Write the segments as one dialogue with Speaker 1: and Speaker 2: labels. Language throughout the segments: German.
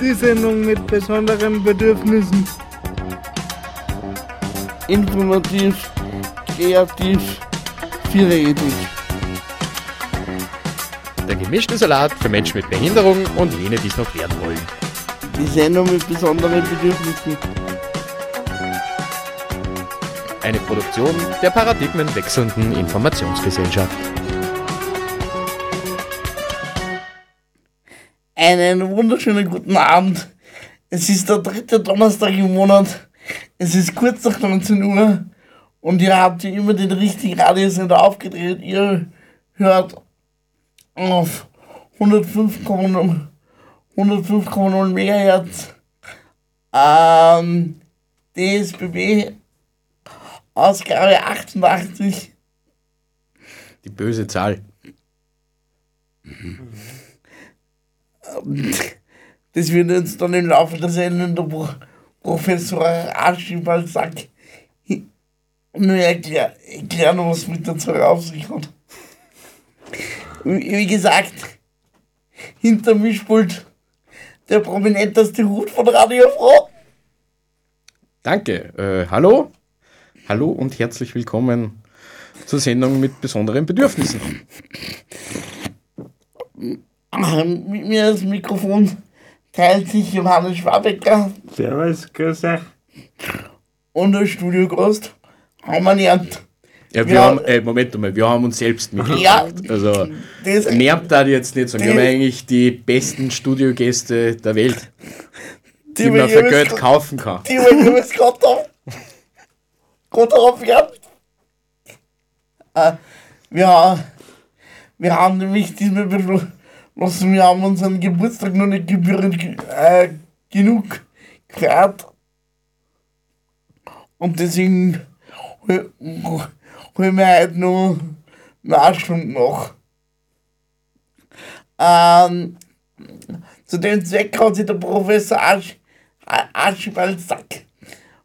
Speaker 1: Die Sendung mit besonderen Bedürfnissen.
Speaker 2: Informativ, kreativ, vielredig.
Speaker 3: Der gemischte Salat für Menschen mit Behinderung und jene, die es noch werden wollen.
Speaker 2: Die Sendung mit besonderen Bedürfnissen.
Speaker 3: Eine Produktion der paradigmenwechselnden Informationsgesellschaft.
Speaker 2: Einen wunderschönen guten Abend. Es ist der dritte Donnerstag im Monat. Es ist kurz nach 19 Uhr und ihr habt wie immer den richtigen Radiosender aufgedreht. Ihr hört auf 105,0 105,0 MHz ähm, DSBB Ausgabe 88.
Speaker 3: Die böse Zahl.
Speaker 2: Das wird uns dann im Laufe der Sendung der Pro Professor Archibald Sack nur erklär erklären, was mit der Zahl auf sich hat. Wie gesagt, hinter Mischpult der prominenteste Hut von Radio Frau.
Speaker 3: Danke. Äh, hallo? Hallo und herzlich willkommen zur Sendung mit besonderen Bedürfnissen.
Speaker 2: Mit mir das Mikrofon teilt sich Johannes Schwabecker
Speaker 1: Servus, grüß euch.
Speaker 2: und der Studiogast Hermann Ernst.
Speaker 3: Ja, wir
Speaker 2: Ja.
Speaker 3: haben, äh, Moment mal, wir haben uns selbst mitgebracht.
Speaker 2: Ja,
Speaker 3: Also,
Speaker 2: das,
Speaker 3: nervt da jetzt nicht sagen. Wir haben eigentlich die besten Studiogäste der Welt, die,
Speaker 2: die
Speaker 3: man
Speaker 2: wir
Speaker 3: für Geld kaufen kann.
Speaker 2: die wir jeweils gerade da, gerade darauf gehabt. Äh, wir, wir haben nämlich diesmal beschlossen, wir haben unseren Geburtstag noch nicht gebührend ge- äh, genug gefeiert. Und deswegen hol- holen wir heute noch eine Stunde nach. Ähm, zu dem Zweck hat sich der Professor Arsch, Archibald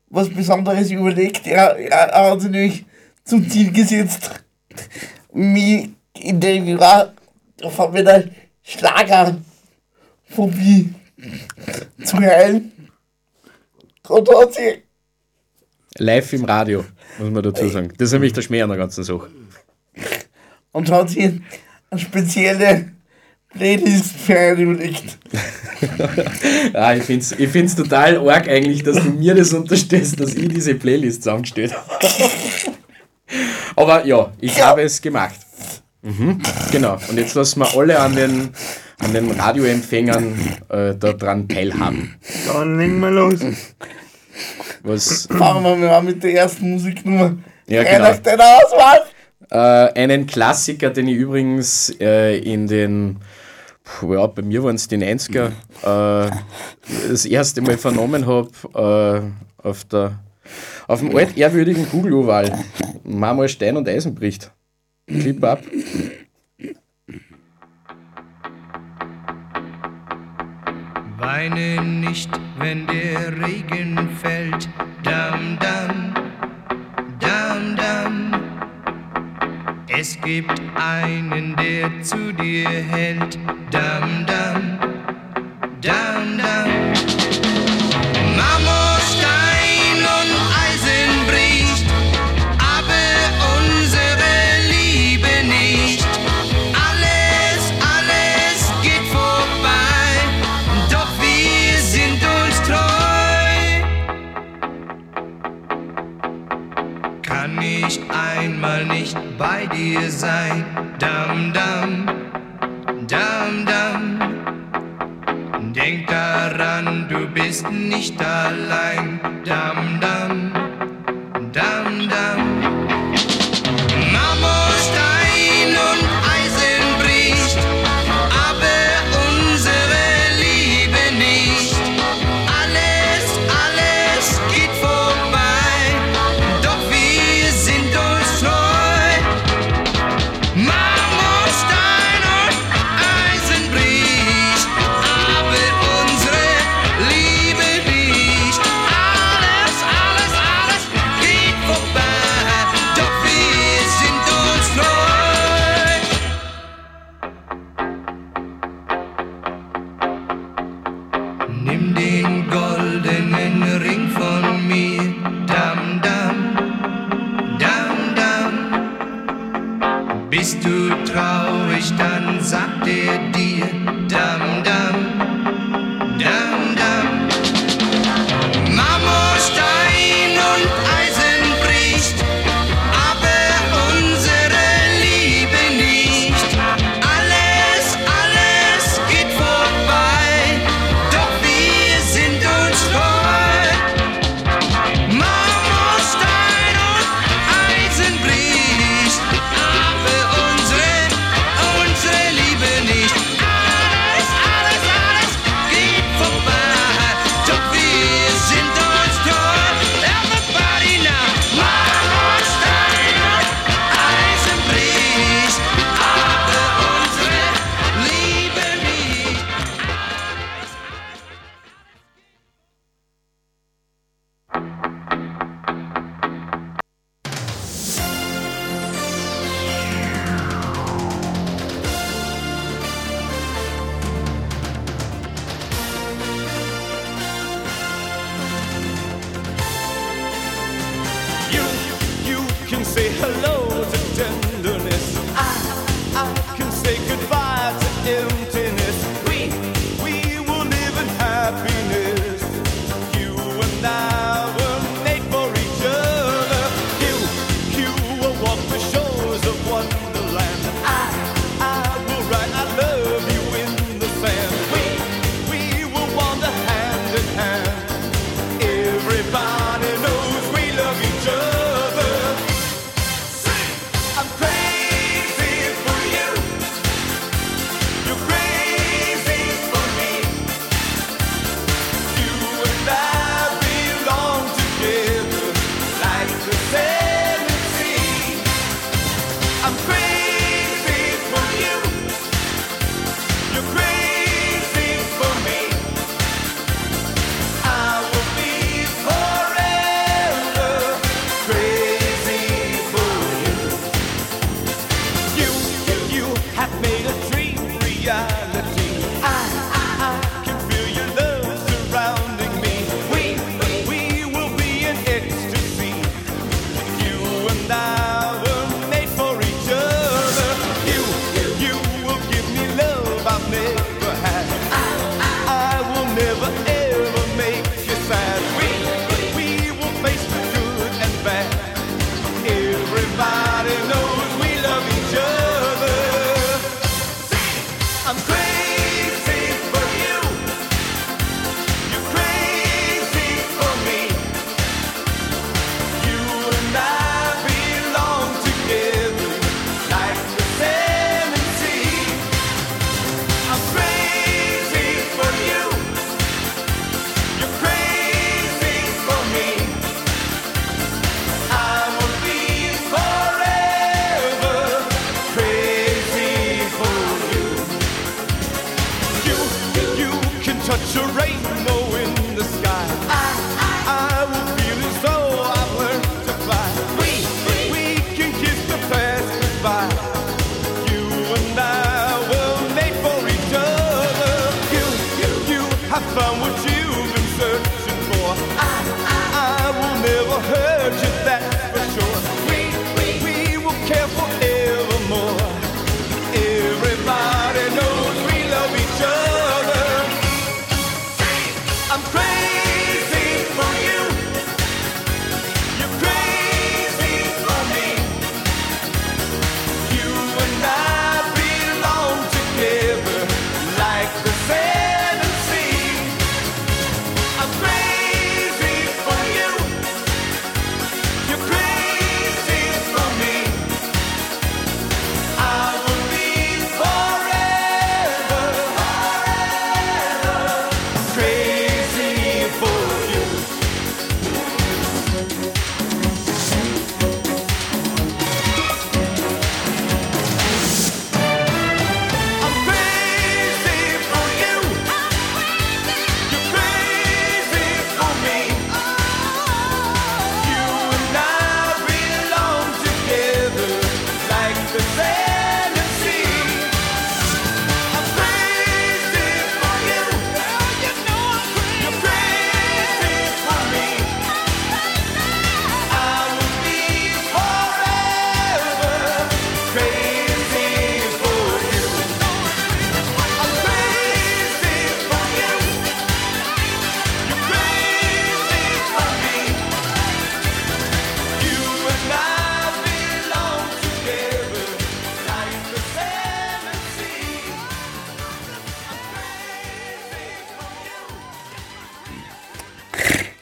Speaker 2: was Besonderes überlegt. Er, er, er hat sich nämlich zum Ziel gesetzt, mich in dem Jahr von meiner Schlagerphobie zu heilen. Und hat sich
Speaker 3: Live im Radio, muss man dazu sagen. Das ist nämlich der Schmäh an der ganzen Sache.
Speaker 2: und hat sich eine spezielle Playlist für einen überlegt.
Speaker 3: Ah, ich finde es ich find's total arg eigentlich, dass du mir das unterstellst, dass ich diese Playlist zusammengestellt habe. Aber ja, ich
Speaker 2: Ja.
Speaker 3: habe es gemacht. Mhm, genau. Und jetzt lassen wir alle an den, an den Radioempfängern äh, daran teilhaben.
Speaker 1: Dann legen wir los.
Speaker 3: Was
Speaker 2: Fangen wir mal an mit der ersten Musiknummer.
Speaker 3: Ja, genau.
Speaker 2: auf deine Auswahl.
Speaker 3: äh, einen Klassiker, den ich übrigens äh, in den, puh, ja, bei mir waren es die 90er, äh, das erste Mal vernommen habe äh, auf, der, auf dem altehrwürdigen Kugeloval. Marmor, Stein und Eisen bricht. Clip ab.
Speaker 4: Weine nicht, wenn der Regen fällt. Dam, dam, dam, dam. Es gibt einen, der zu dir hält. Dam, dam, bei dir sein, dam dam, dam dam. Denk daran, du bist nicht allein, dam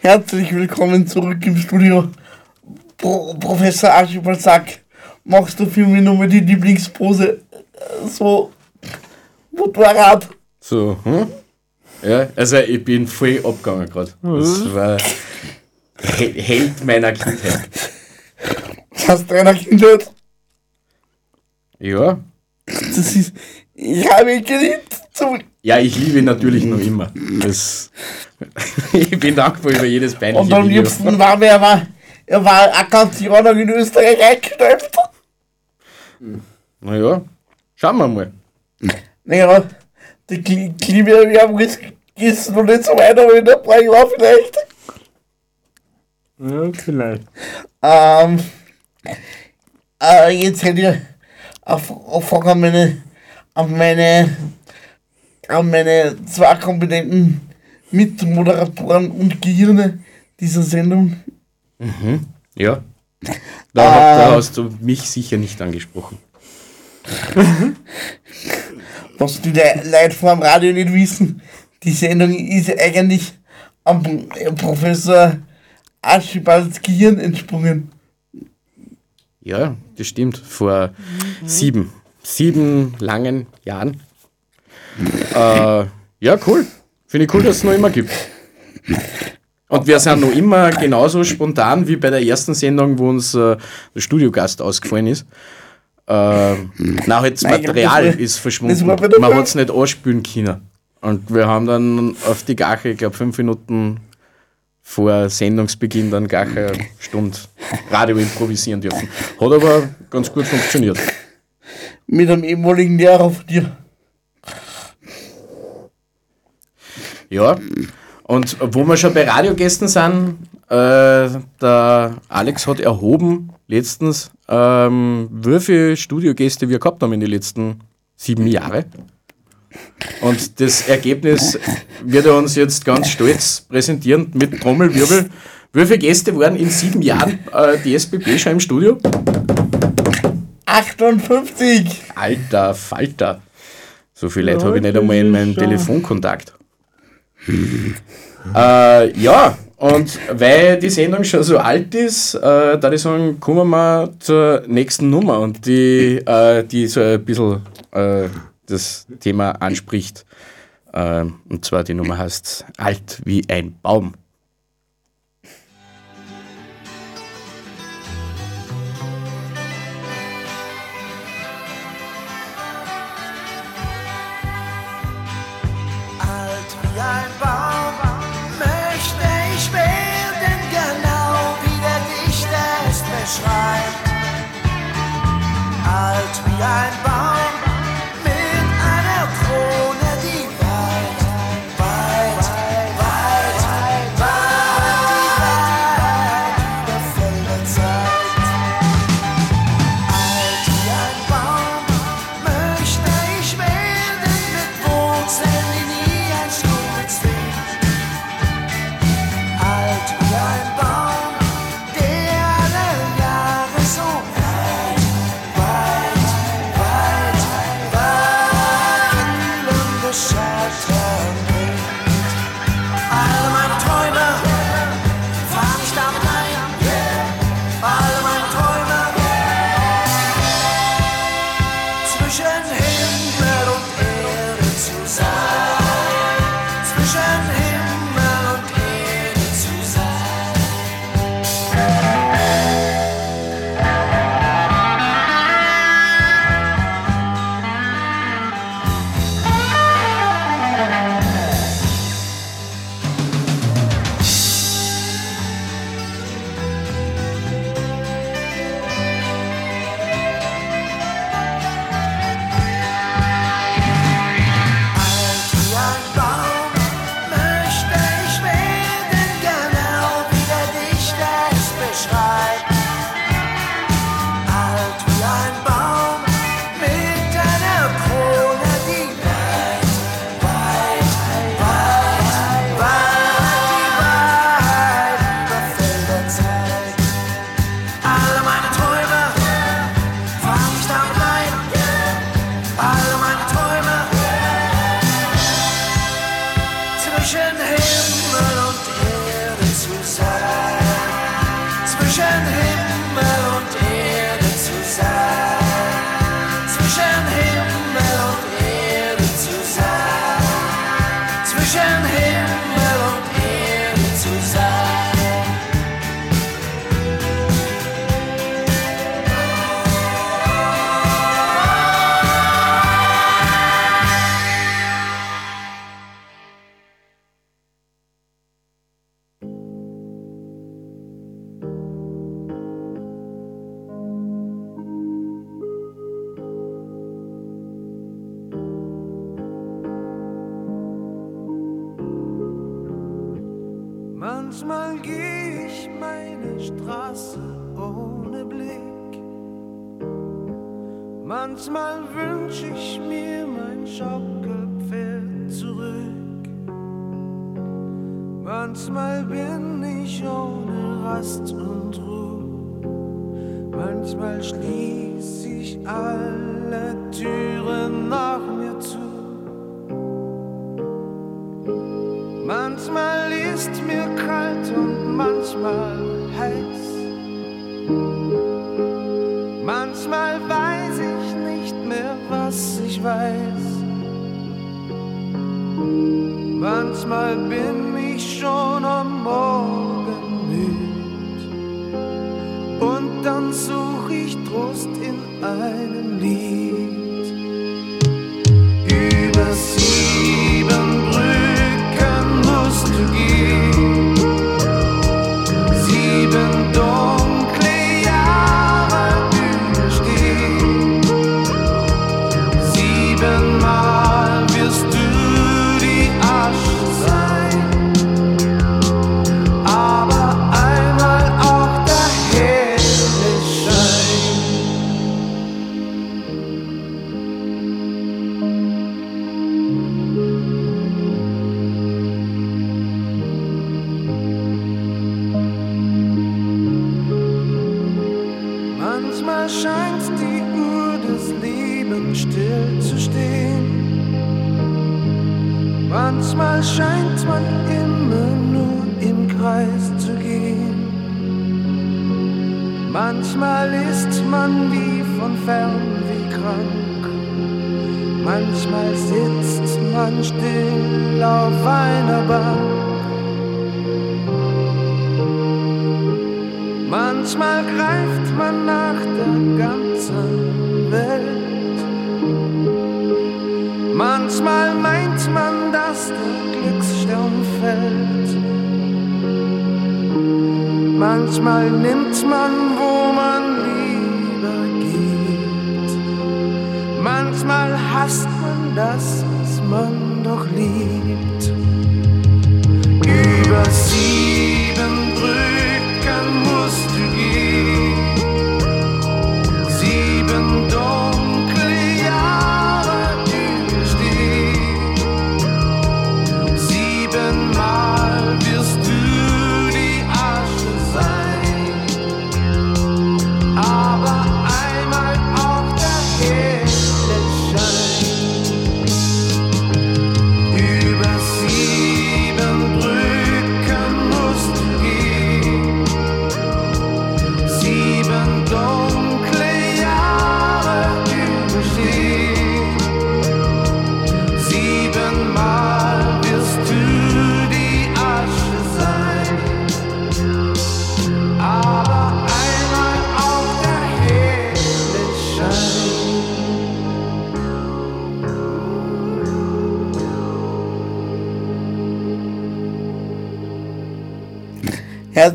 Speaker 2: Herzlich willkommen zurück im Studio. Pro Professor Archibald Sack, machst du für mich nochmal die Lieblingspose äh, so Motorrad?
Speaker 3: So, hm? Ja, also ich bin voll abgegangen gerade. Das war He- Held meiner Kindheit.
Speaker 2: Das hast du einer Kindheit?
Speaker 3: Ja.
Speaker 2: Das ist, ich habe ihn geliebt. Zum,
Speaker 3: Ja, ich liebe ihn natürlich noch immer. Das, ich bin dankbar über jedes peinliche
Speaker 2: und am
Speaker 3: Video.
Speaker 2: liebsten war mir, er war, er war Akkantianer in Österreich eingestellt.
Speaker 3: Naja, schauen wir mal.
Speaker 2: Naja, die Kli- Klimaerwärmung ist, ist noch nicht so weit, aber in der paar Jahren vielleicht.
Speaker 1: Ja, vielleicht.
Speaker 2: Ähm, äh, jetzt hätte ich eine F- eine Frage an meine, an meine, an meine zwei kompetenten Mitmoderatoren und Gehirne dieser Sendung.
Speaker 3: Ja. Da,
Speaker 2: Ah.
Speaker 3: da hast du mich sicher nicht angesprochen.
Speaker 2: Was die Le- Leute vor dem Radio nicht wissen, die Sendung ist eigentlich am Pro- Professor Archibalds Gehirn entsprungen.
Speaker 3: Ja, das stimmt. Vor sieben, sieben langen Jahren. Äh, ja, cool. Finde ich cool, dass es noch immer gibt. Und wir sind noch immer genauso spontan wie bei der ersten Sendung, wo uns äh, der Studiogast ausgefallen ist. Äh, na, halt das
Speaker 2: Nein, glaub,
Speaker 3: Material
Speaker 2: war-
Speaker 3: ist verschwunden. Man hat es nicht anspülen können. Und wir haben dann auf die Gache, ich glaube, fünf Minuten vor Sendungsbeginn dann gar eine Stunde Radio improvisieren dürfen. Hat aber ganz gut funktioniert.
Speaker 2: Mit einem ehemaligen Lehrer von dir.
Speaker 3: Ja. Und wo wir schon bei Radiogästen sind, äh, der Alex hat erhoben letztens, ähm, wie viele Studiogäste wir gehabt haben in den letzten sieben Jahren. Und das Ergebnis wird er uns jetzt ganz stolz präsentieren mit Trommelwirbel. Wie viele Gäste waren in sieben Jahren äh, die SBB schon im Studio?
Speaker 2: 58!
Speaker 3: Alter Falter. So viele Leute habe ich nicht einmal in meinem Telefonkontakt. Äh, ja, und weil die Sendung schon so alt ist, äh, da ich sagen, kommen wir zur nächsten Nummer und die, äh, die so ein bisschen äh, das Thema anspricht. Äh, und zwar die Nummer heißt Alt wie ein Baum.
Speaker 5: Manchmal ist mir kalt und manchmal heiß. Manchmal weiß ich nicht mehr, was ich weiß. Manchmal bin ich schon am Morgen müd. Und dann such ich Trost in einem Lied. Hasst man das, was man doch liebt.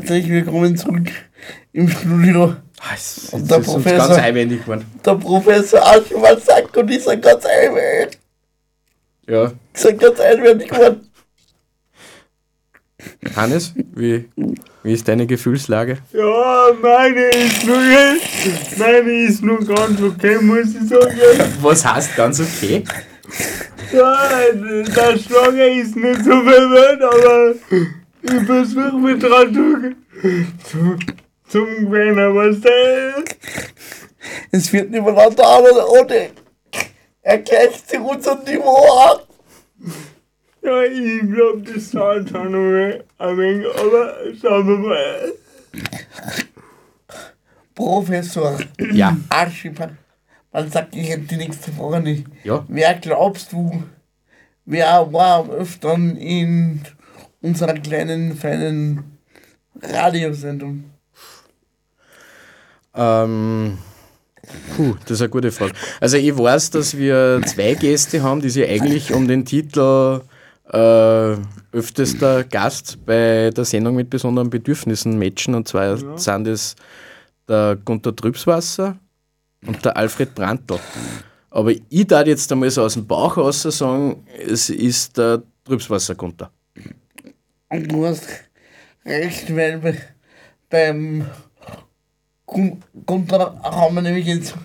Speaker 2: Herzlich willkommen zurück im Studio.
Speaker 3: Ah, es
Speaker 2: Und der
Speaker 3: ist uns
Speaker 2: Professor.
Speaker 3: ganz einwendig geworden.
Speaker 2: Der Professor Archibald sagt und ich sag ganz einwendig.
Speaker 3: Ja,
Speaker 2: Ich sag ganz einwendig geworden.
Speaker 3: Hannes, wie, wie ist deine Gefühlslage?
Speaker 1: Ja, meine ist nur. Meine ist nur ganz okay, muss ich sagen.
Speaker 3: Was heißt ganz okay?
Speaker 1: Ja, der Schlager ist nicht so verwirrt, aber ich versuche mich dran zu, zu, zum Gewinnen, was der
Speaker 2: Es wird nicht mehr oder ohne. Er gleicht sich unser Niveau an.
Speaker 1: Ja, ich glaub, das dauert schon noch ein wenig, aber schauen wir mal.
Speaker 2: Professor
Speaker 3: Ja,
Speaker 2: Archibald, man sagt, ich hätte die nächste Frage nicht.
Speaker 3: ja.
Speaker 2: Wer glaubst du, wer war am öfteren in unserer kleinen, feinen Radiosendung?
Speaker 3: Ähm, puh, das ist eine gute Frage. Also ich weiß, dass wir zwei Gäste haben, die sich eigentlich um den Titel äh, öftester Gast bei der Sendung mit besonderen Bedürfnissen matchen. Und zwar sind es der Gunter Trübswasser und der Alfred Brandl. Aber ich darf jetzt einmal so aus dem Bauch raus sagen, es ist der Trübswasser Gunter.
Speaker 2: Und du hast recht, weil bei, beim Gunther haben wir nämlich jetzt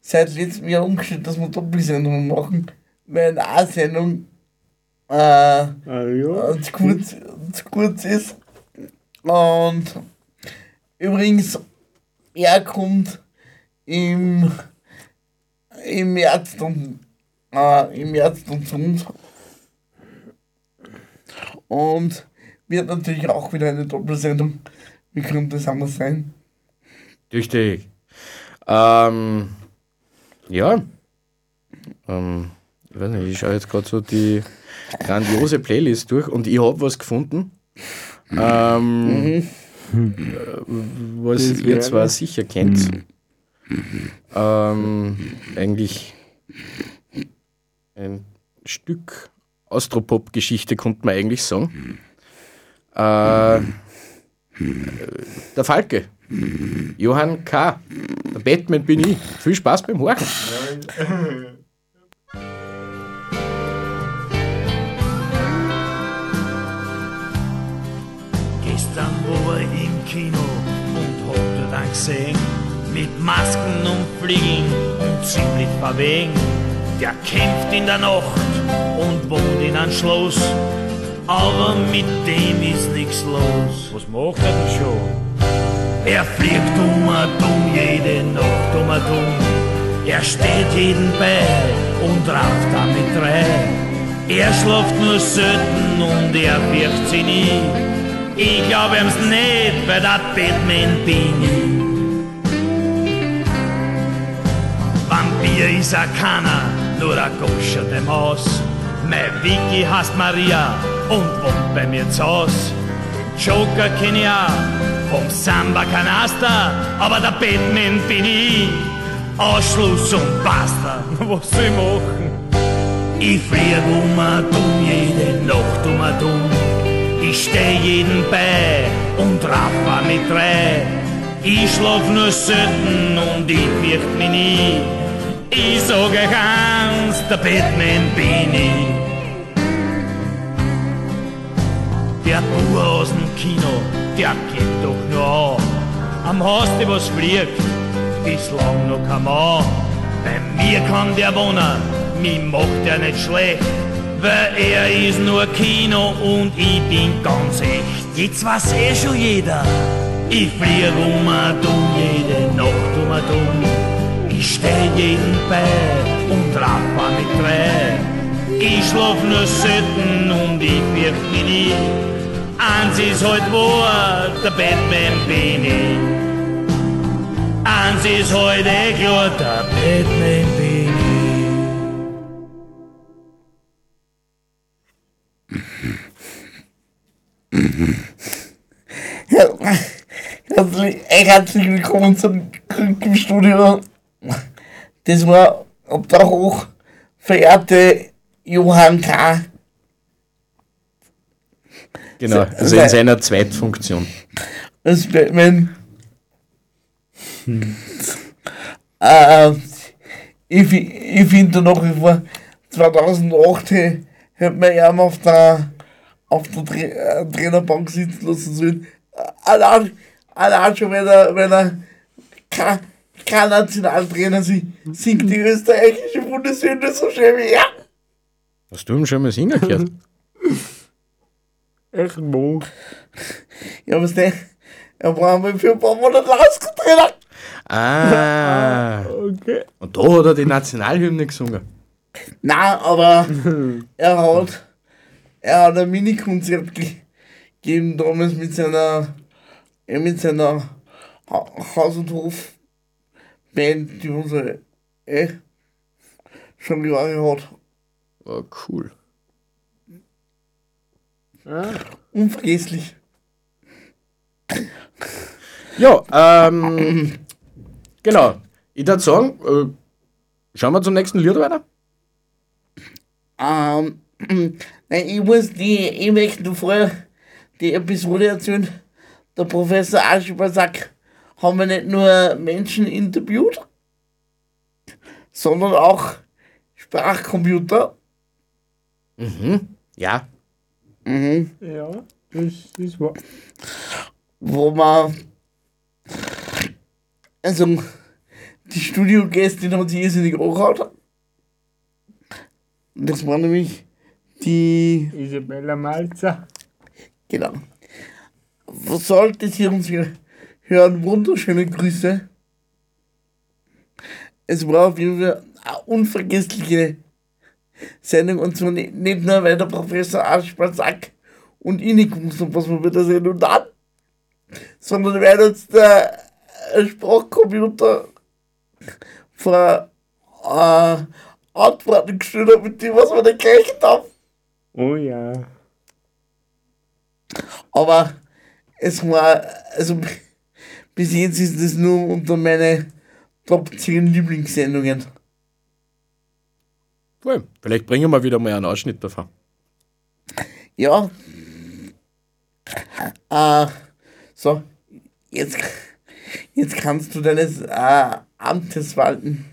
Speaker 2: seit letztem Jahr umgestellt, dass wir Doppelsendungen machen, weil eine A-Sendung äh,
Speaker 1: Ah, ja.
Speaker 2: zu, kurz, zu kurz ist. Und übrigens, er kommt im, im März dann, äh, im März dann zu uns. Und wird natürlich auch wieder eine Doppelsendung. Wie könnte es anders sein?
Speaker 3: Tüchtig. Ähm, ja. Ähm, ich weiß nicht, ich schaue jetzt gerade so die grandiose Playlist durch und ich habe was gefunden. Ähm, äh, was
Speaker 1: Das
Speaker 3: ihr zwar sicher kennt. Ähm, eigentlich ein Stück Austropop-Geschichte, könnte man eigentlich sagen. Äh, der Falke. Johann K. Der Batman bin ich. Viel Spaß beim Horchen.
Speaker 6: Gestern war ich im Kino und hab dort einen gesehen, mit Masken und Fliegeln und ziemlich verwegen. Der kämpft in der Nacht und wohnt in einem Schloss, aber mit dem ist nichts los. Was macht er denn schon? Er fliegt um und um, jede Nacht um und um. Er steht jeden bei und raucht damit drei. Er schlaft nur selten und er fürcht sie nie. Ich glaub ihm's nicht, weil der Batman bin ich. Vampir ist er keiner, nur ein Goscher dem Haus. Mein Vicky heißt Maria und wohnt bei mir zu Haus. Joker kenn ich auch, vom Samba Kanaster, aber der Batman bin ich. Ausschluss und basta, was soll ich machen? Ich flieg um und um, jede Nacht um und um. Ich steh jeden bei und raffa mit drei. Ich schlaf nur selten und ich fürcht mich nie. Ich sag euch eins, der Batman bin ich. Der Bur aus dem Kino, der geht doch nur an. Am Haus, die was fliegt, bislang noch kein Mann. Bei mir kann der wohnen, mich macht er nicht schlecht. Weil er ist nur Kino und ich bin ganz echt. Jetzt weiß eh schon jeder. Ich flieg um und um, jede Nacht um und um. Ich steh jeden bei und raffa mit drei. Ich schlaf nur selten und ich fürcht mich nie. Eins ist halt wahr, der Batman bin ich. Eins ist halt eh klar, der Batman bin ich.
Speaker 2: Herzlich, willkommen zum Studio. Das war ab da hoch verehrte Johann K.
Speaker 3: Genau, also in seiner Zweitfunktion.
Speaker 2: als Batman. äh, ich ich finde nach wie vor, 2008 hä- hätte man ihn auf der, auf der Tra äh, Trainerbank sitzen lassen sollen. Allein, allein schon, wenn er, wenn er kein, kein Nationaltrainer si- singt die österreichische Bundeshymne so schön wie er.
Speaker 3: Hast du ihn schon mal singen gehört?
Speaker 1: Echt wo?
Speaker 2: Ja, was der? Er war einmal für ein paar Monate Lasker-Trainer.
Speaker 3: Ah,
Speaker 1: Okay.
Speaker 3: und da hat er die Nationalhymne gesungen.
Speaker 2: Nein, aber er hat, er hat ein Mini-Konzert ge gegeben damals mit seiner, mit seiner ha Haus- und Hof-Band, die unsere äh, schon Jahre hat.
Speaker 3: War cool.
Speaker 2: Unvergesslich.
Speaker 3: Ja, ähm, genau. Ich würde sagen, äh, schauen wir zum nächsten Lied weiter.
Speaker 2: Ähm, nein, ich muss die, ich möchte vorher die Episode erzählen. Der Professor Aschber sagt, haben wir nicht nur Menschen interviewt, sondern auch Sprachcomputer.
Speaker 3: Mhm. Ja,
Speaker 2: Mhm.
Speaker 1: Ja, das ist wahr.
Speaker 2: wo man, also die Studiogästin hat sich irrsinnig angehört. Das war nämlich die,
Speaker 1: Isabella Malzer.
Speaker 2: genau. Sollte sie uns hier hören, wunderschöne Grüße. Es war auf jeden Fall eine unvergessliche Sendung und zwar nicht, nicht nur, weil der Professor Aschmann sagt und ich nicht gewusst was wir wieder sehen und dann, sondern weil uns der Sprachcomputer vor äh, Antworten gestellt hat, mit dem, was wir nicht gerechnet haben.
Speaker 1: Oh ja.
Speaker 2: Aber es war, also bis jetzt ist es nur unter meine Top 10 Lieblingssendungen.
Speaker 3: Cool. Vielleicht bringen wir wieder mal einen Ausschnitt davon.
Speaker 2: Ja. Äh, so, jetzt, jetzt kannst du deines äh, Amtes walten.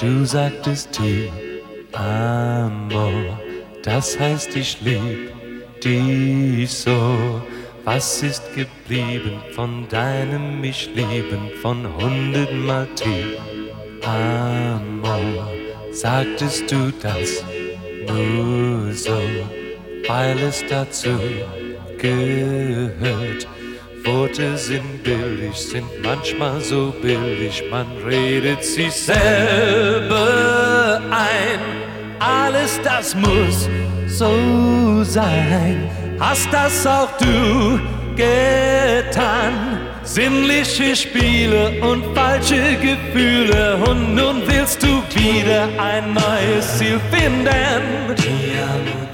Speaker 7: Du sagtest ti amo, das heißt ich lieb dich so. Was ist geblieben von deinem mich lieben von hundertmal ti amo? Sagtest du das nur so, weil es dazu gehört? Worte sind billig, sind manchmal so billig, man redet sich selber ein. Alles das muss so sein. Hast das auch du getan? Sinnliche Spiele und falsche Gefühle und nun willst du wieder ein neues Ziel finden.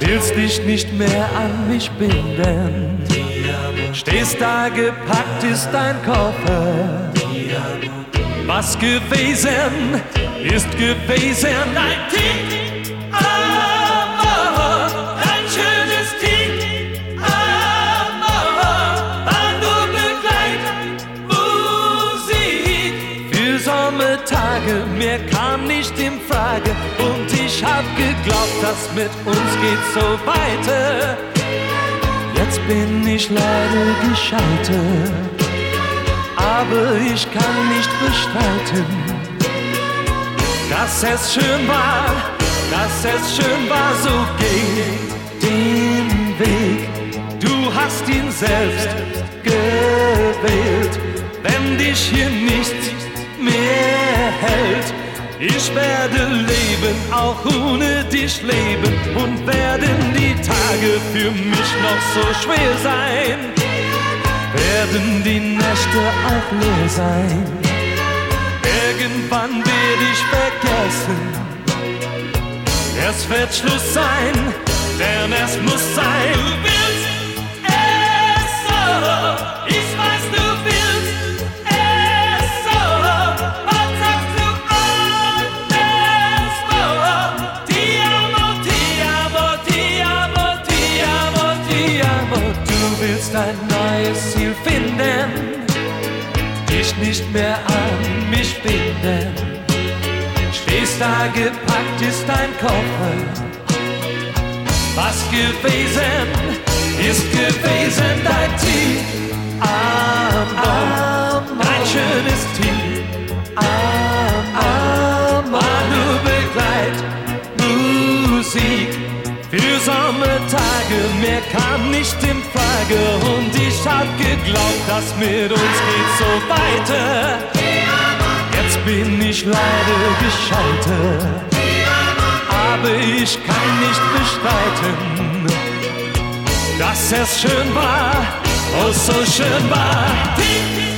Speaker 7: Willst dich nicht mehr an mich binden. Stehst da gepackt ist dein Koffer. Was gewesen ist gewesen. Dein Tick, Amor, dein schönes Tick, Amor, war nur Begleitmusik. Für Sommertage, mir kam nicht in Frage. Und ich hab geglaubt, das mit uns geht so weiter. Jetzt bin ich leider gescheitert, aber ich kann nicht bestreiten, dass es schön war, dass es schön war, so geh den Weg. Du hast ihn selbst gewählt, wenn dich hier nichts mehr hält. Ich werde leben, auch ohne dich leben und werden die Tage für mich noch so schwer sein. Werden die Nächte auch leer sein. Irgendwann werde ich vergessen. Es wird Schluss sein, denn es muss sein. Mehr an mich binden. Stehst da gepackt ist dein Koffer. Was gewesen ist gewesen dein Team. Amor, dein schönes Team. Amor, war nur Begleitmusik. Für Sommertage, mehr kam nicht in Frage und ich hab geglaubt, das mit uns geht so weiter. Jetzt bin ich leider gescheitert aber ich kann nicht bestreiten, dass es schön war, oh so schön war.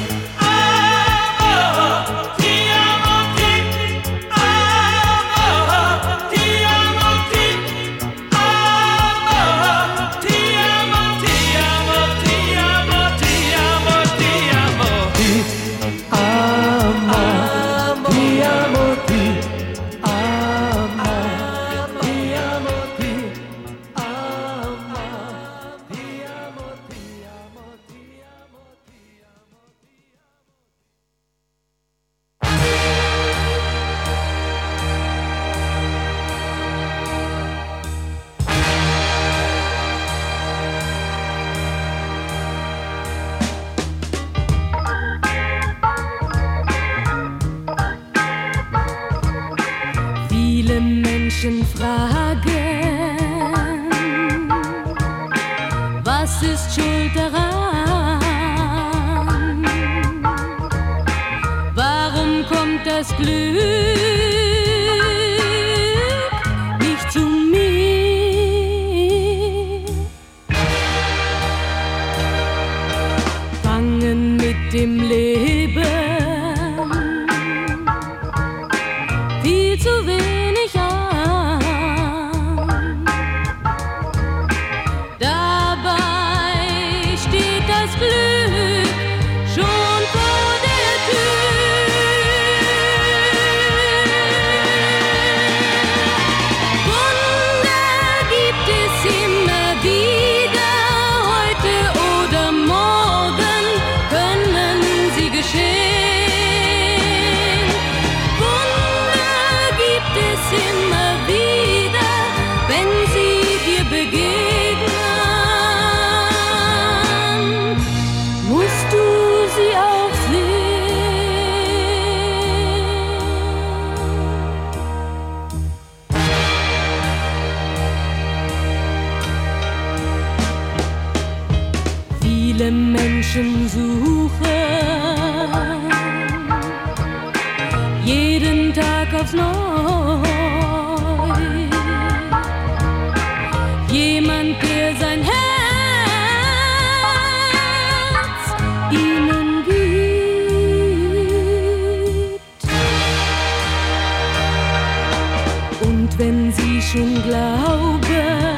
Speaker 8: Wenn sie schon glauben,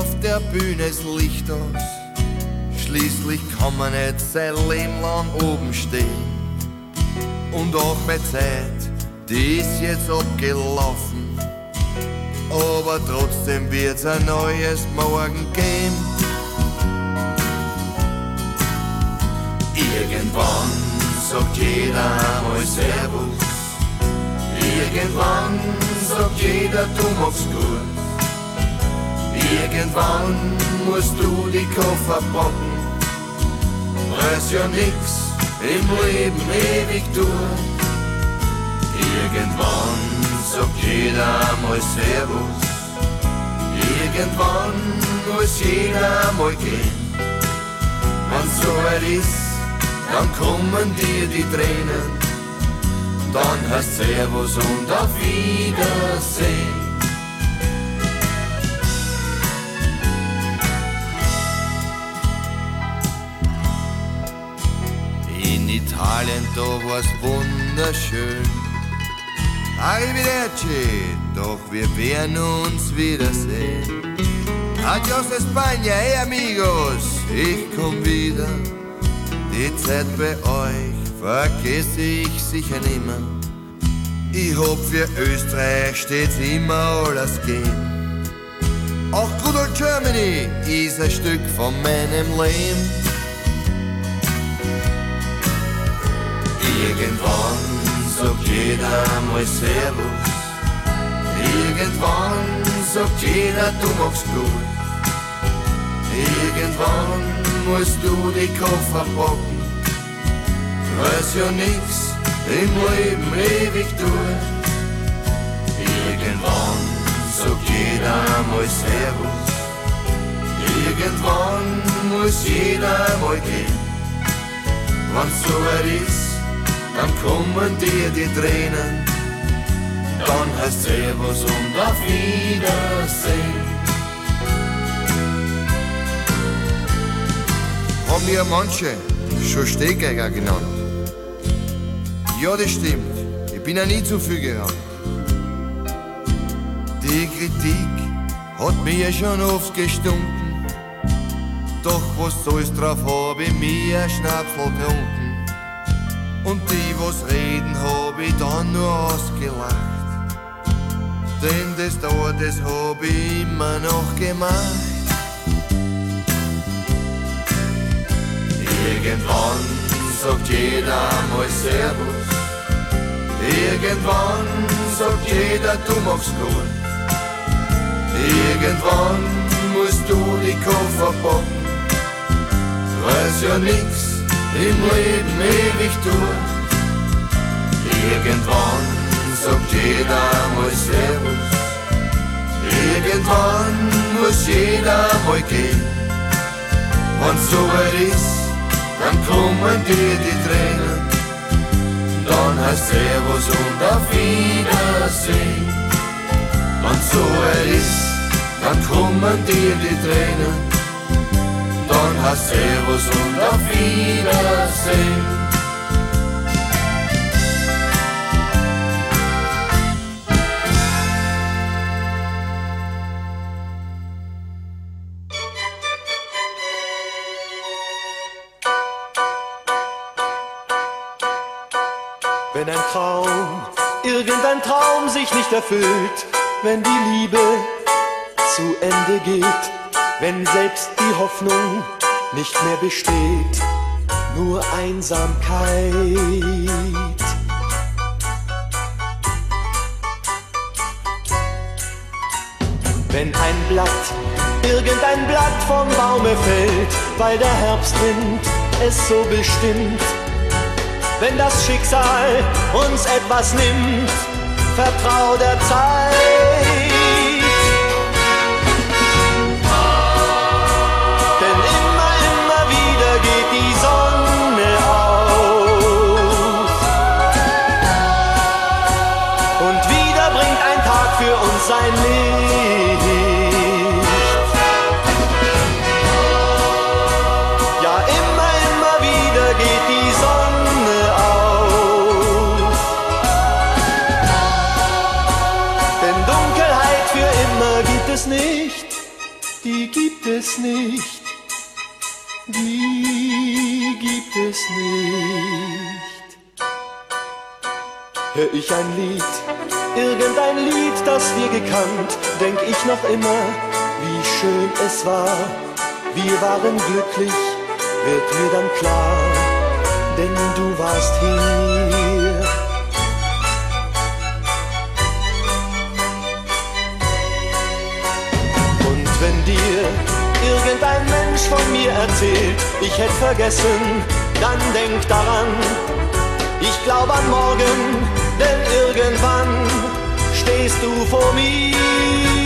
Speaker 4: auf der Bühne das Licht aus. Schließlich kann man nicht sein Leben lang oben stehen. Und auch meine Zeit, die ist jetzt abgelaufen. Aber trotzdem wird's ein neues Morgen geben. Irgendwann sagt jeder mal Servus. Irgendwann sagt jeder, du machst gut. Irgendwann musst du die Koffer packen, weil's ja nix im Leben ewig tut. Irgendwann sagt jeder mal Servus. Irgendwann muss jeder mal gehen. Wenn's soweit ist, dann kommen dir die Tränen. Dann heißt Servus und auf Wiedersehen. Italien, da war's wunderschön. Arrivederci, doch wir werden uns wiedersehen. Adios España, hey amigos, ich komm wieder. Die Zeit bei euch vergesse ich sicher nimmer. Ich hab für Österreich stets immer alles gehen. Auch Good Old Germany ist ein Stück von meinem Leben. Irgendwann sagt jeder mal Servus. Irgendwann sagt jeder, du machst gut. Irgendwann musst du die Koffer packen. Weiß ja nix im Leben ewig tut. Irgendwann sagt jeder mal Servus. Irgendwann muss jeder mal gehen. Wenn's so weit ist, dann kommen dir die Tränen. Dann heißt Servus und auf Wiedersehen. Haben ja manche schon Stehgänger genannt. Ja, das stimmt. Ich bin ja nie zu viel gerannt. Die Kritik hat mir schon oft gestunken. Doch was soll's drauf hab ich mir Schnapsel getrunken. Und die, was reden, hab ich dann nur ausgelacht. Denn das da, das hab ich immer noch gemacht. Irgendwann sagt jeder mal Servus. Irgendwann sagt jeder, du machst gut. Irgendwann musst du die Koffer packen. Weiß ja nix im Leben ewig tut. Irgendwann sagt jeder mal Servus. Irgendwann muss jeder mal gehen. Wenn's so weit ist, dann kommen dir die Tränen. Dann heißt Servus und auf Wiedersehen. Wenn's so weit ist, dann kommen dir die Tränen. Dann heißt Servus und auf Wiedersehen.
Speaker 9: Wenn ein Traum, irgendein Traum sich nicht erfüllt, wenn die Liebe zu Ende geht, wenn selbst die Hoffnung nicht mehr besteht, nur Einsamkeit. Wenn ein Blatt, irgendein Blatt vom Baume fällt, weil der Herbstwind es so bestimmt, wenn das Schicksal uns etwas nimmt, vertrau der Zeit. Hör ich ein Lied, irgendein Lied, das wir gekannt, denk ich noch immer, wie schön es war. Wir waren glücklich, wird mir dann klar, denn du warst hier. Und wenn dir irgendein Mensch von mir erzählt, ich hätte vergessen, dann denk daran, ich glaube an morgen, denn irgendwann stehst du vor mir.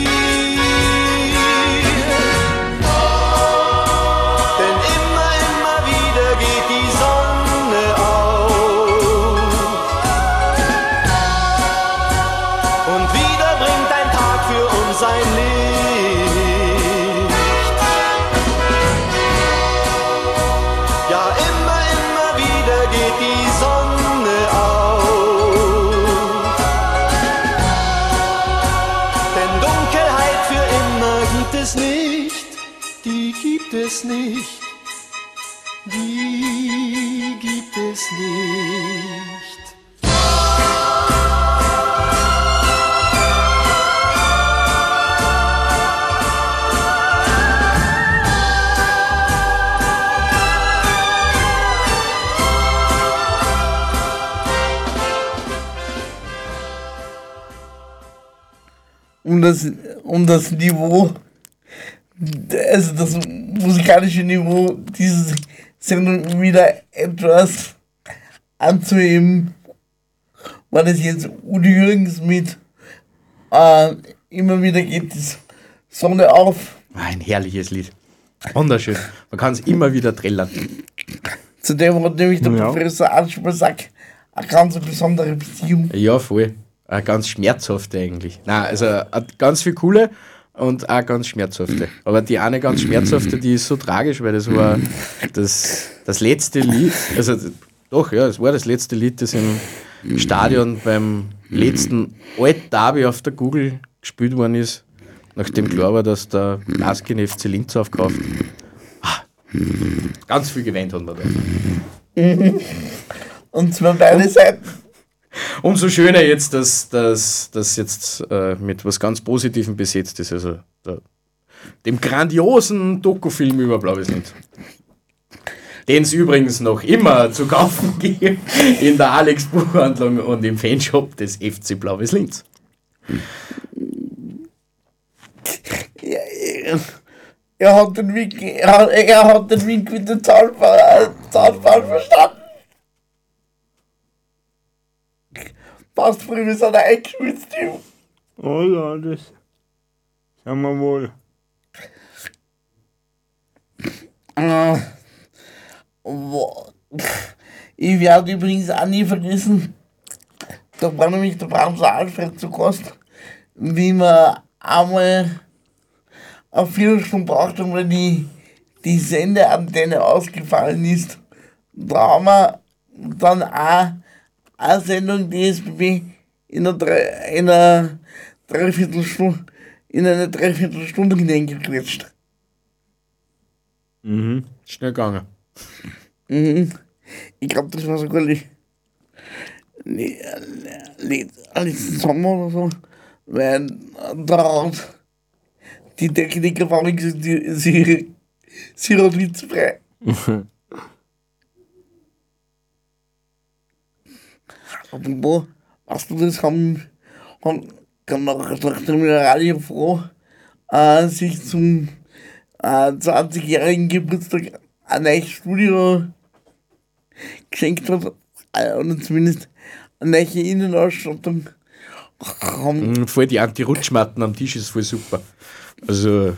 Speaker 2: Das, um das Niveau, also das musikalische Niveau dieses Sendung wieder etwas anzuheben, weil es jetzt Udo Jürgens mit äh, immer wieder geht die Sonne auf.
Speaker 3: Ein herrliches Lied. Wunderschön. Man kann es immer wieder trällern.
Speaker 2: Zu dem hat nämlich der
Speaker 3: Ja.
Speaker 2: Professor Aschbersack eine ganz besondere Beziehung.
Speaker 3: Ja, voll. Eine ganz schmerzhafte eigentlich. Nein, also hat ganz viel coole und auch ganz schmerzhafte. Aber die eine ganz schmerzhafte, die ist so tragisch, weil das war das, das letzte Lied, also doch, ja, es war das letzte Lied, das im Stadion beim letzten Alt-Derby auf der Google gespielt worden ist, nachdem klar war, dass der Laskin FC Linz aufkauft. Ah, ganz viel geweint haben wir da.
Speaker 2: Und zwar beide Seiten.
Speaker 3: Umso schöner jetzt, dass das jetzt äh, mit was ganz Positivem besetzt ist, also der, dem grandiosen Dokufilm über Blaues Linz. Den es übrigens noch immer zu kaufen gibt in der Alex Buchhandlung und im Fanshop des FC Blaues Linz.
Speaker 2: Er, er hat den Wink, er, hat- den Wink mit dem Zaunpfahl, äh, verstanden. Passt früh mit seiner eingeschwitzt, Typ.
Speaker 1: Oh ja, das sagen wir wohl.
Speaker 2: Äh, wo- Ich werde übrigens auch nie vergessen, da war nämlich der Bremser Alfred zu Gast, wie wir einmal eine Viertelstunde braucht haben, weil die, die Sendeantenne ausgefallen ist. Da haben wir dann auch eine Sendung DSBB in einer, in einer Dreiviertelstunde, in eine Dreiviertelstunde hineingequetscht.
Speaker 3: Mhm. Schnell gegangen.
Speaker 2: Mhm. Ich glaube, das war sogar le le le letzten Sommer oder so. Weil da hat die Techniker allem gesagt, sie, sie, sie hat witzfrei. Apropos, weißt du, das haben, haben kann nach, nach dem Radio froh, äh, sich zum äh, 20-jährigen Geburtstag ein neues Studio geschenkt hat, äh, oder zumindest eine neue Innenausstattung. Haben,
Speaker 3: Mhm, Voll die Anti-Rutschmatten am Tisch ist voll super. Also,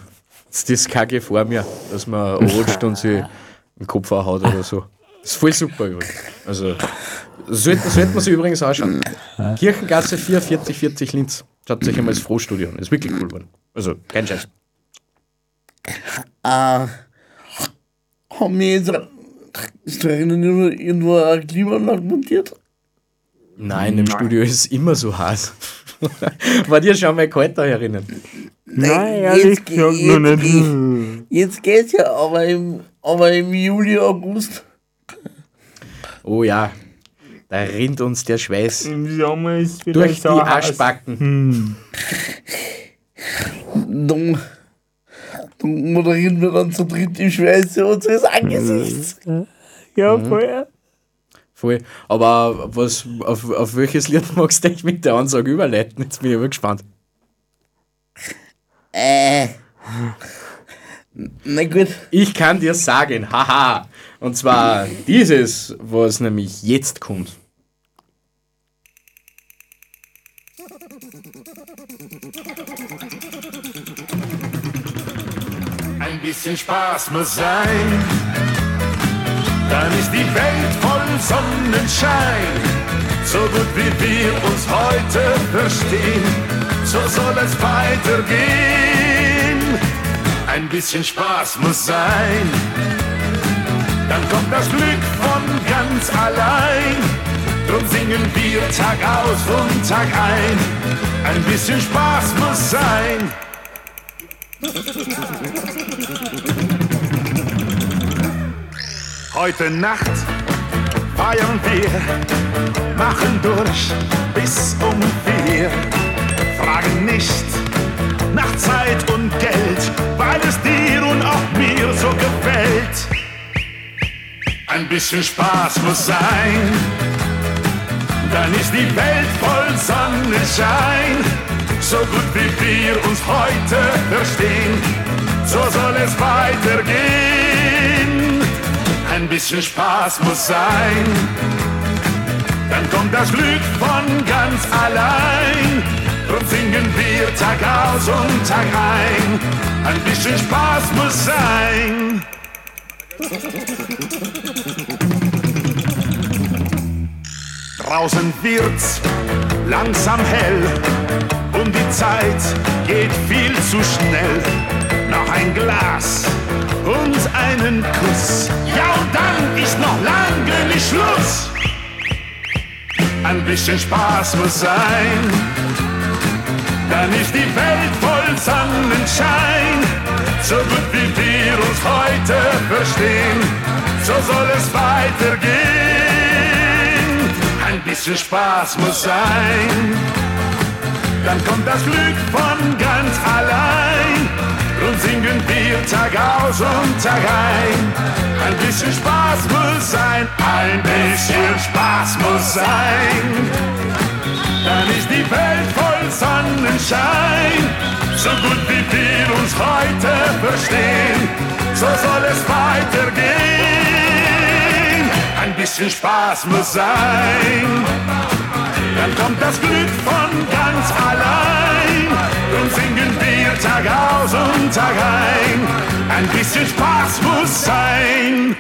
Speaker 3: das ist keine Gefahr mehr, dass man rutscht und sich den Kopf haut oder so. Das ist voll super übrigens. Also, sollte, sollte man sich übrigens anschauen. Kirchengasse 44, 40 Linz. Schaut sich einmal das Frohstudio an. Ist wirklich cool geworden. Also, kein Scheiß.
Speaker 2: äh, haben wir jetzt, ist da irgendwo- irgendwo eine Klimaanlage montiert?
Speaker 3: Nein, im Studio ist es immer so heiß. War dir schon mal kalt da herinnen?
Speaker 1: Nein, ehrlich
Speaker 2: ge-
Speaker 1: gesagt noch
Speaker 2: jetzt,
Speaker 1: nicht.
Speaker 2: jetzt geht's ja, aber im, aber im Juli, August.
Speaker 3: Oh ja, da rinnt uns der Schweiß
Speaker 1: Im Sommer ist wieder
Speaker 3: durch die. Arschbacken.
Speaker 1: Hm.
Speaker 2: Dann, dann moderieren wir dann zu dritt die Schweiße unseres Angesichts.
Speaker 1: Ja,
Speaker 3: Mhm.
Speaker 1: voll.
Speaker 3: Voll. Aber was, auf, auf welches Lied magst du dich mit der Ansage überleiten? Jetzt bin ich aber gespannt.
Speaker 2: Äh. Na gut.
Speaker 3: Ich kann dir sagen, haha. Und zwar dieses, was nämlich jetzt kommt.
Speaker 10: Ein bisschen Spaß muss sein, dann ist die Welt voll Sonnenschein. So gut wie wir uns heute verstehen, so soll es weitergehen. Ein bisschen Spaß muss sein, dann kommt das Glück von ganz allein. Drum singen wir Tag aus und Tag ein. Ein bisschen Spaß muss sein. Heute Nacht feiern wir, machen durch bis um vier. Fragen nicht nach Zeit und Geld, Ein bisschen Spaß muss sein, dann ist die Welt voll Sonnenschein.
Speaker 11: so gut wie wir uns heute verstehen, so soll es weitergehen. Ein bisschen Spaß muss sein, dann kommt das Glück von ganz allein. Drum singen wir Tag aus und Tag ein. Ein bisschen Spaß muss sein. Draußen wird's langsam hell und die Zeit geht viel zu schnell. Noch ein Glas und einen Kuss. Ja, und dann ist noch lange nicht Schluss. Ein bisschen Spaß muss sein. Dann ist die Welt voll Sonnenschein. So gut wie wir uns heute verstehen, so soll es weitergehen. Ein bisschen Spaß muss sein. Dann kommt das Glück von ganz allein. Drum singen wir Tag aus und Tag ein. Ein bisschen Spaß muss sein, ein bisschen Spaß muss sein. Dann ist die Welt voll Sonnenschein. So gut wie wir uns heute verstehen, so soll es weitergehen. Ein bisschen Spaß muss sein. Dann kommt das Glück von ganz allein. Und singen wir Tag aus und Tag ein. Ein bisschen Spaß muss sein.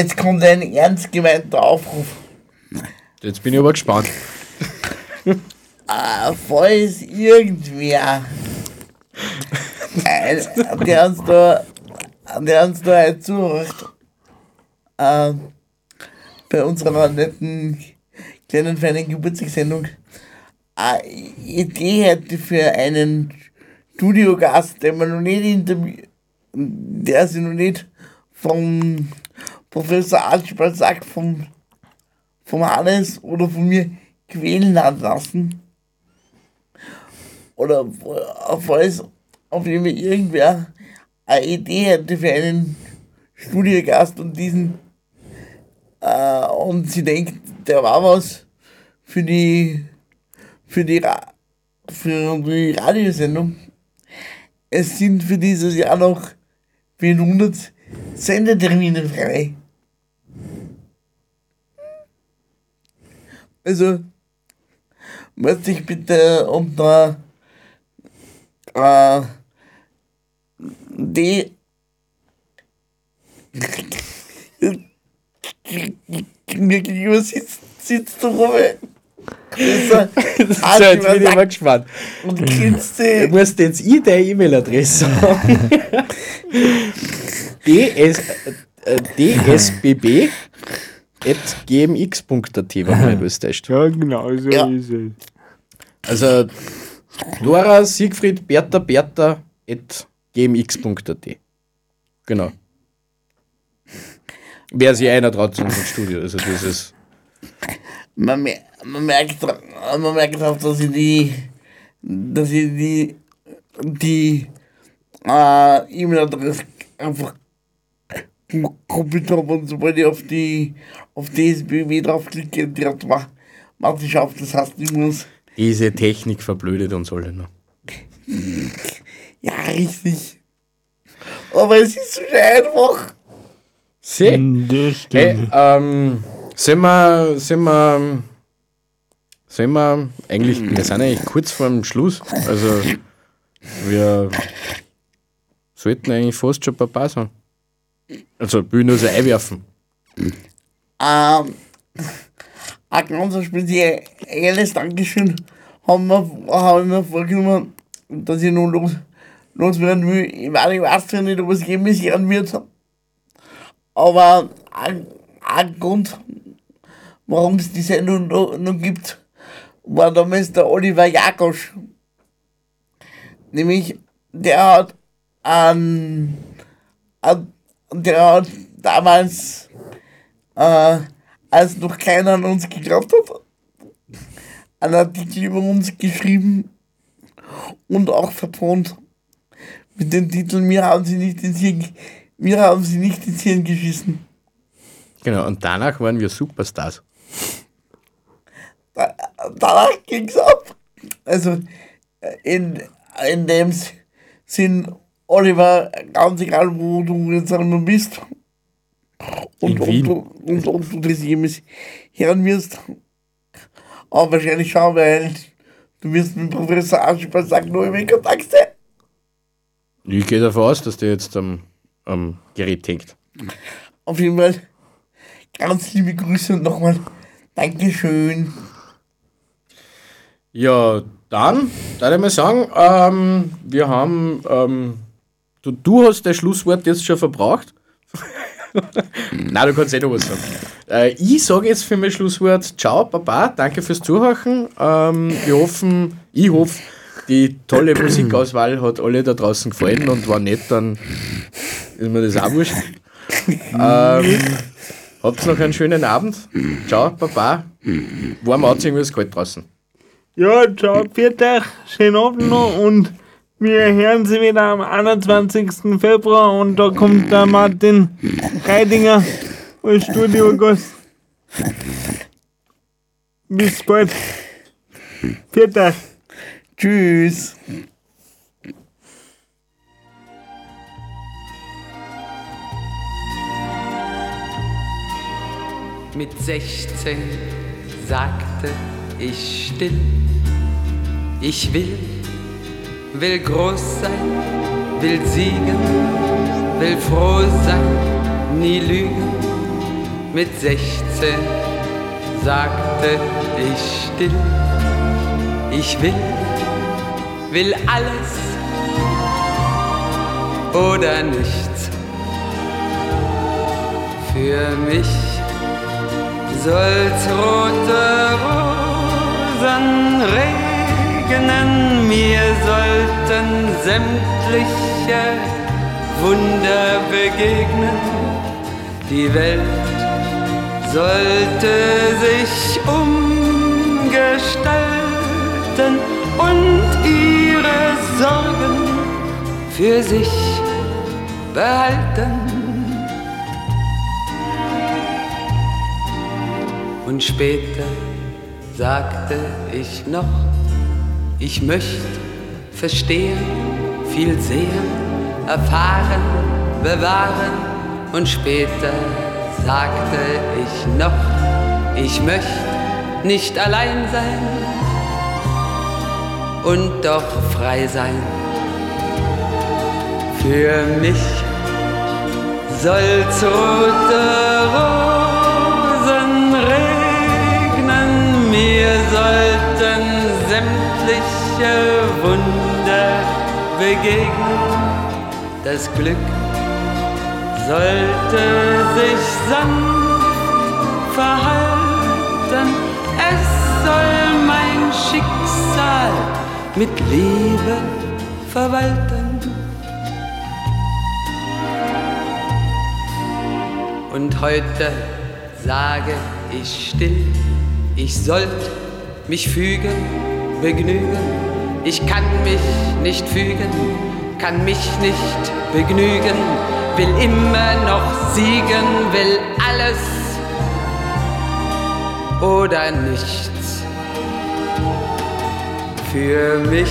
Speaker 2: Jetzt kommt ein ernst gemeinter Aufruf.
Speaker 3: Jetzt bin ich aber gespannt.
Speaker 2: Ah, falls irgendwer ein, der uns da, der uns da halt zuhört, äh, bei unserer netten kleinen feinen Geburtstagssendung eine Idee hätte für einen Studiogast, den man noch nicht interview der sich noch nicht vom Professor Archibald sagt, vom, vom Hannes oder von mir quälen lassen. Oder falls auf jeden Fall irgendwer eine Idee hätte für einen Studiogast und diesen äh, und sie denkt, der war was für die für die, Ra für die Radiosendung. Es sind für dieses Jahr noch 400 Sendetermine frei. Also, möchte ich bitte unter äh, die mir gegenüber sitzt, sitzt Robert.
Speaker 3: So, jetzt bin ich mal gespannt.
Speaker 2: Und kennst du.
Speaker 3: Du musst jetzt ich deine E-Mail-Adresse sagen. DS, äh, dsbb at gmx.at, wenn man nicht wüsstest.
Speaker 1: Ja, genau, so
Speaker 2: Ja.
Speaker 1: ist es.
Speaker 3: Also Dora Siegfried Bertha Bertha at gmx.at. Genau. Wer sich einer traut zu unserem Studio, also das ist.
Speaker 2: man, mer man merkt, man merkt auch, dass ich die, dass ich die, die äh, E-Mail-Adresse einfach kopiert habe und sobald ich auf die, auf DSBW draufklicke, direkt mach, mach ich auf, das heißt, ich muss,
Speaker 3: Diese Technik verblödet uns alle noch.
Speaker 2: ja, richtig. Aber es ist so schön einfach.
Speaker 3: See?
Speaker 1: Das
Speaker 3: Hey, ähm, sind wir, sind wir, sind wir eigentlich, wir sind eigentlich kurz vor dem Schluss. Also, wir sollten eigentlich fast schon Papa sein. Also, will nur so einwerfen.
Speaker 2: Ähm, ein ganz spezielles Dankeschön haben wir, haben wir vorgenommen, dass ich noch los, loswerden will. Ich weiß, ich weiß ja nicht, ob es jemals hören wird. Aber ein, ein Grund, warum es die Sendung noch, noch gibt, war damals der Oliver Jakosch. Nämlich, der hat an der hat damals äh, als noch keiner an uns geglaubt hat, einen Artikel über uns geschrieben und auch vertont mit dem Titel Mir haben sie nicht ins Hirn, mir haben sie nicht ins Hirn geschissen.
Speaker 3: Genau, und danach waren wir Superstars.
Speaker 2: Da, danach ging's ab. Also in, in dem Sinn, Oliver, ganz egal wo du jetzt einmal bist und ob, du, das jemals hören wirst, aber wahrscheinlich schon, weil du wirst mit Professor Archibald sagen, nur in Kontakt sein.
Speaker 3: Ich gehe davon aus, dass der jetzt am, am Gerät hängt.
Speaker 2: Auf jeden Fall ganz liebe Grüße und nochmal Dankeschön.
Speaker 3: Ja, dann würde ich mal sagen, ähm, wir haben, ähm, du, du hast das Schlusswort jetzt schon verbraucht. Nein, du kannst eh noch was sagen. Äh, ich sage jetzt für mein Schlusswort, ciao, Baba, danke fürs Zuhören. Ähm, wir hoffen, ich hoffe, die tolle Musikauswahl hat alle da draußen gefallen und war nett, dann ist mir das auch wurscht. ähm, habt noch einen schönen Abend. Ciao, Baba. Warm anziehen, wie es kalt draußen.
Speaker 1: Ja, ciao, euch, schönen Abend noch und wir hören sie wieder am 21. Februar und da kommt der Martin Reidinger als Studiogast. Bis bald. Euch.
Speaker 2: Tschüss.
Speaker 12: Mit 16 sagte ich still, ich will, will groß sein, will siegen, will froh sein, nie lügen. Mit 16 sagte ich still, ich will, will alles, oder nichts. Für mich soll's rote Rosen regnen, mir sollten sämtliche Wunder begegnen. Die Welt sollte sich umgestalten und ihre Sorgen für sich behalten. Und später sagte ich noch, ich möchte verstehen, viel sehen, erfahren, bewahren. Und später sagte ich noch, ich möchte nicht allein sein und doch frei sein. Für mich soll's rote Rosen regnen, mir sollten sämtliche Wunder begegnen. Das Glück sollte sich sanft verhalten, es soll mein Schicksal mit Liebe verwalten. Und heute sage ich still, ich sollt mich fügen, begnügen. Ich kann mich nicht fügen, kann mich nicht begnügen, will immer noch siegen, will alles oder nichts. Für mich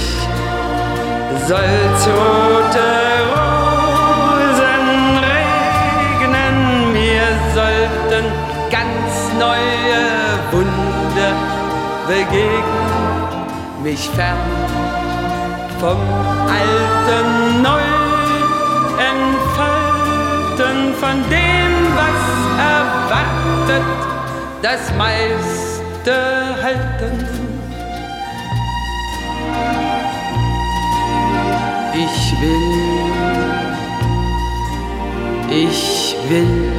Speaker 12: soll's rote Rosen regnen, mir sollten ganz neue Wunder begegnen, mich fern vom Alten neu entfalten, von dem, was erwartet, das meiste halten. Ich will, ich will